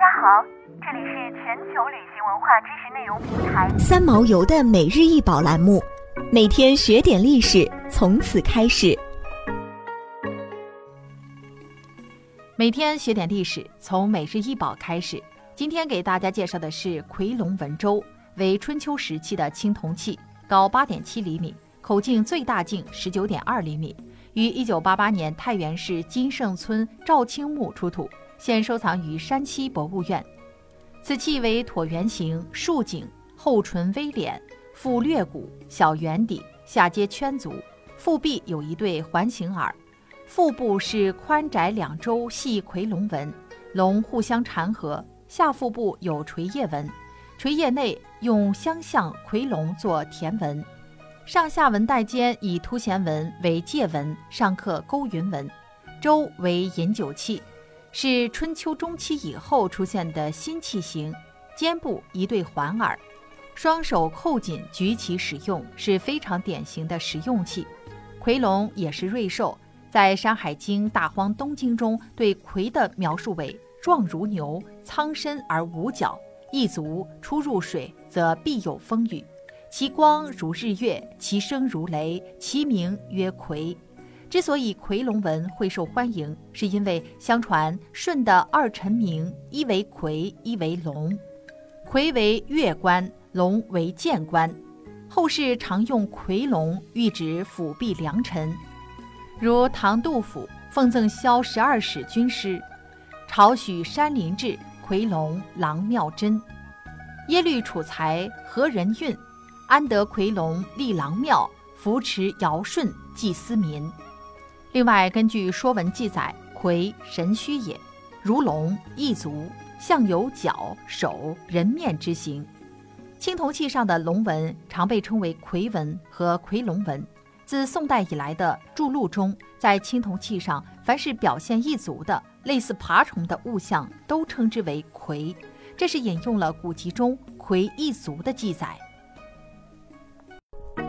家好，这里是全球旅行文化知识内容平台三毛游的每日一宝栏目，每天学点历史，从此开始。每天学点历史，从每日一宝开始。今天给大家介绍的是夔龙文舟，为春秋时期的青铜器，高八点七厘米，口径最大径十九点二厘米，于一九八八年太原市金盛村赵青墓出土。现收藏于山西博物院。此器为椭圆形，竖颈，后唇微敛，腹略鼓，小圆底，下接圈足，腹壁有一对环形耳，腹部是宽窄两周细夔龙纹，龙互相缠合，下腹部有垂叶纹，垂叶内用相向夔龙做填纹，上下纹带间以凸弦纹为界纹，上刻勾云纹，周为饮酒器。是春秋中期以后出现的新器型，肩部一对环耳，双手扣紧举起使用，是非常典型的实用器。夔龙也是瑞兽，在《山海经·大荒东经》中对夔的描述为壮如牛，苍身而无角，一足出入水则必有风雨，其光如日月，其声如雷，其名曰夔。之所以夔龙纹会受欢迎，是因为相传舜的二臣名一为夔，一为龙，夔为月官，龙为剑官，后世常用夔龙喻指辅弼良臣，如唐杜甫奉赠萧十二使军师，朝许山林志夔龙郎妙真，耶律楚材何人运，安得夔龙立郎庙，扶持尧舜祭司民。另外，根据《说文》记载，夔神虚也，如龙，一足，象有角、手、人面之形。青铜器上的龙纹常被称为夔纹和夔龙纹。自宋代以来的铸录中，在青铜器上，凡是表现一族的类似爬虫的物象，都称之为夔。这是引用了古籍中“夔一族”的记载。